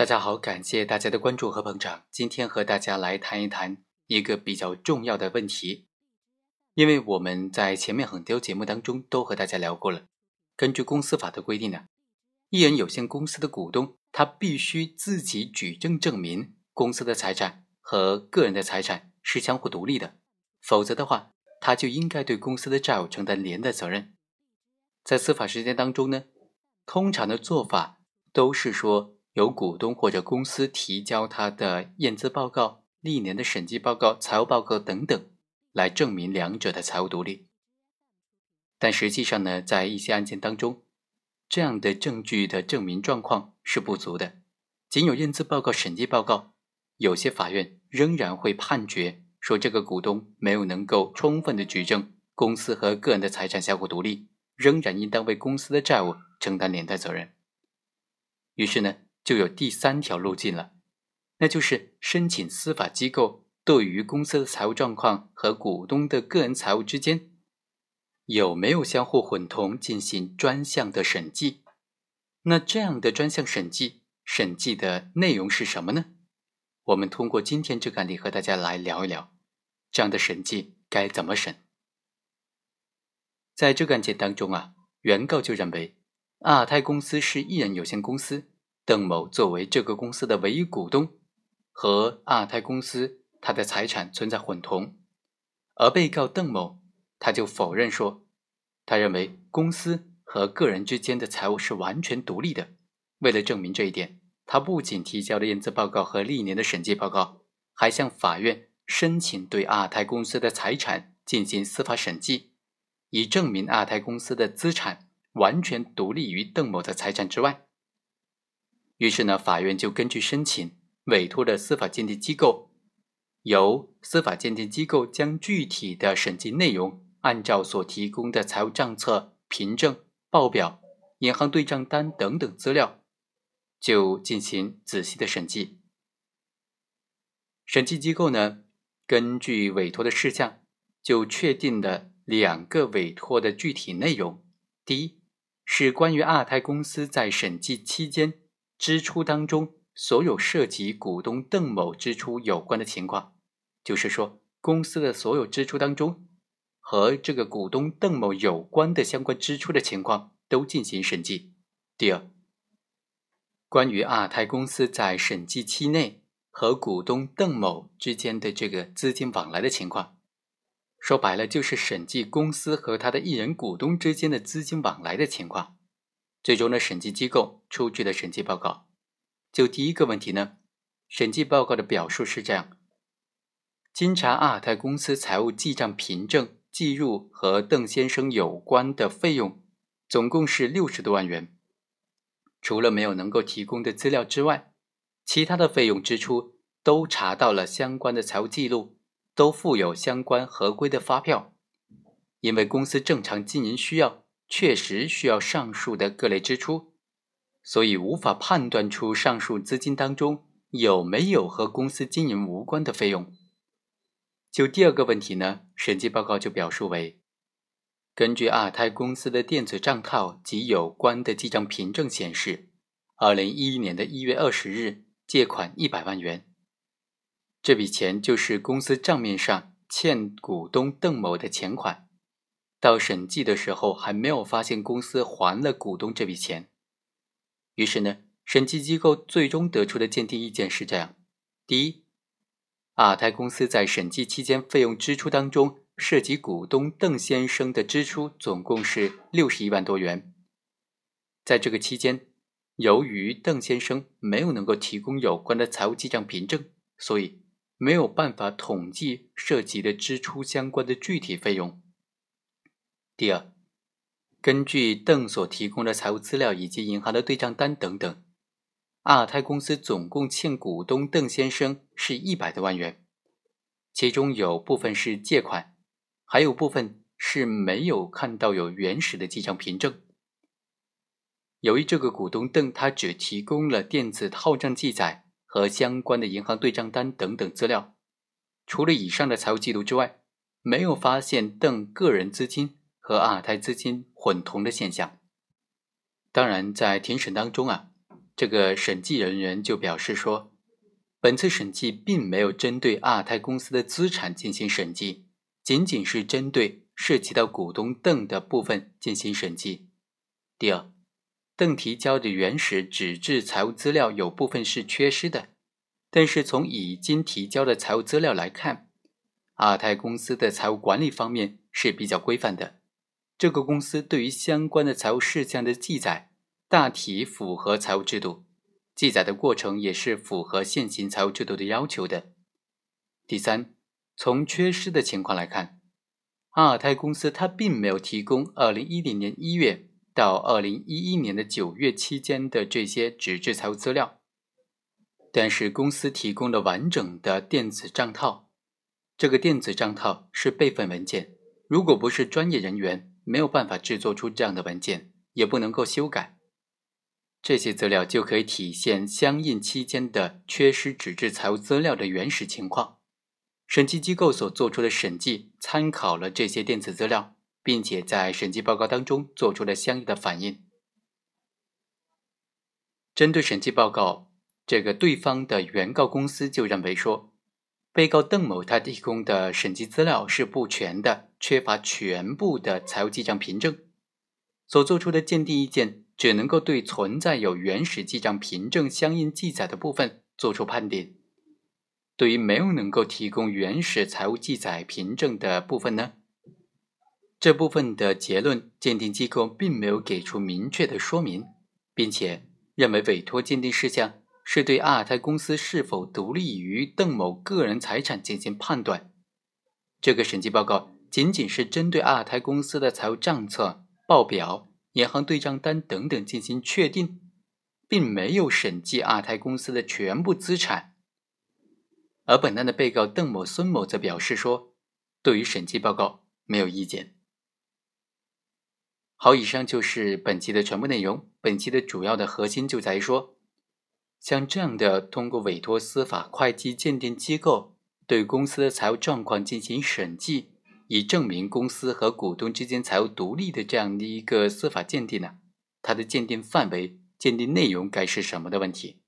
大家好，感谢大家的关注和捧场。今天和大家来谈一谈一个比较重要的问题，因为我们在前面很多节目当中都和大家聊过了。根据公司法的规定呢，艺人有限公司的股东他必须自己举证证明公司的财产和个人的财产是相互独立的，否则的话，他就应该对公司的债务承担连带责任。在司法实践当中呢，通常的做法都是说。由股东或者公司提交他的验资报告、历年的审计报告、财务报告等等，来证明两者的财务独立。但实际上呢，在一些案件当中，这样的证据的证明状况是不足的。仅有验资报告、审计报告，有些法院仍然会判决说这个股东没有能够充分的举证公司和个人的财产相互独立，仍然应当为公司的债务承担连带责任。于是呢。就有第三条路径了，那就是申请司法机构对于公司的财务状况和股东的个人财务之间有没有相互混同进行专项的审计。那这样的专项审计，审计的内容是什么呢？我们通过今天这个案例和大家来聊一聊，这样的审计该怎么审。在这个案件当中啊，原告就认为阿尔泰公司是艺人有限公司。邓某作为这个公司的唯一股东，和阿泰公司他的财产存在混同，而被告邓某他就否认说，他认为公司和个人之间的财务是完全独立的。为了证明这一点，他不仅提交了验资报告和历年的审计报告，还向法院申请对阿泰公司的财产进行司法审计，以证明阿泰公司的资产完全独立于邓某的财产之外。于是呢，法院就根据申请委托的司法鉴定机构，由司法鉴定机构将具体的审计内容按照所提供的财务账册、凭证、报表、银行对账单等等资料，就进行仔细的审计。审计机构呢，根据委托的事项，就确定了两个委托的具体内容。第一，是关于二胎公司在审计期间。支出当中所有涉及股东邓某支出有关的情况，就是说公司的所有支出当中和这个股东邓某有关的相关支出的情况都进行审计。第二，关于二泰公司在审计期内和股东邓某之间的这个资金往来的情况，说白了就是审计公司和他的艺人股东之间的资金往来的情况。最终的审计机构出具的审计报告，就第一个问题呢，审计报告的表述是这样：经查阿尔泰公司财务记账凭证计入和邓先生有关的费用，总共是六十多万元。除了没有能够提供的资料之外，其他的费用支出都查到了相关的财务记录，都附有相关合规的发票。因为公司正常经营需要。确实需要上述的各类支出，所以无法判断出上述资金当中有没有和公司经营无关的费用。就第二个问题呢，审计报告就表述为：根据二胎公司的电子账套及有关的记账凭证显示，二零一一年的一月二十日借款一百万元，这笔钱就是公司账面上欠股东邓某的钱款。到审计的时候还没有发现公司还了股东这笔钱，于是呢，审计机构最终得出的鉴定意见是这样：第一，阿泰公司在审计期间费用支出当中，涉及股东邓先生的支出总共是六十一万多元。在这个期间，由于邓先生没有能够提供有关的财务记账凭证，所以没有办法统计涉及的支出相关的具体费用。第二，根据邓所提供的财务资料以及银行的对账单等等，阿尔泰公司总共欠股东邓先生是一百多万元，其中有部分是借款，还有部分是没有看到有原始的记账凭证。由于这个股东邓他只提供了电子套账记载和相关的银行对账单等等资料，除了以上的财务记录之外，没有发现邓个人资金。和阿尔泰资金混同的现象，当然在庭审当中啊，这个审计人员就表示说，本次审计并没有针对二胎公司的资产进行审计，仅仅是针对涉及到股东邓的部分进行审计。第二，邓提交的原始纸质财务资料有部分是缺失的，但是从已经提交的财务资料来看，二胎公司的财务管理方面是比较规范的。这个公司对于相关的财务事项的记载。大体符合财务制度，记载的过程也是符合现行财务制度的要求的。第三，从缺失的情况来看，阿尔泰公司它并没有提供二零一零年一月到二零一一年的九月期间的这些纸质财务资料，但是公司提供了完整的电子账套。这个电子账套是备份文件，如果不是专业人员，没有办法制作出这样的文件，也不能够修改。这些资料就可以体现相应期间的缺失纸质财务资料的原始情况。审计机构所做出的审计参考了这些电子资料，并且在审计报告当中做出了相应的反应。针对审计报告，这个对方的原告公司就认为说，被告邓某他提供的审计资料是不全的，缺乏全部的财务记账凭证，所做出的鉴定意见。只能够对存在有原始记账凭证相应记载的部分作出判定。对于没有能够提供原始财务记载凭证的部分呢，这部分的结论鉴定机构并没有给出明确的说明，并且认为委托鉴定事项是对阿尔泰公司是否独立于邓某个人财产进行判断。这个审计报告仅仅是针对阿尔泰公司的财务账册报表。银行对账单等等进行确定，并没有审计二胎公司的全部资产。而本案的被告邓某、孙某则表示说，对于审计报告没有意见。好，以上就是本期的全部内容。本期的主要的核心就在于说，像这样的通过委托司法会计鉴定机构对公司的财务状况进行审计。以证明公司和股东之间财务独立的这样的一个司法鉴定呢，它的鉴定范围、鉴定内容该是什么的问题？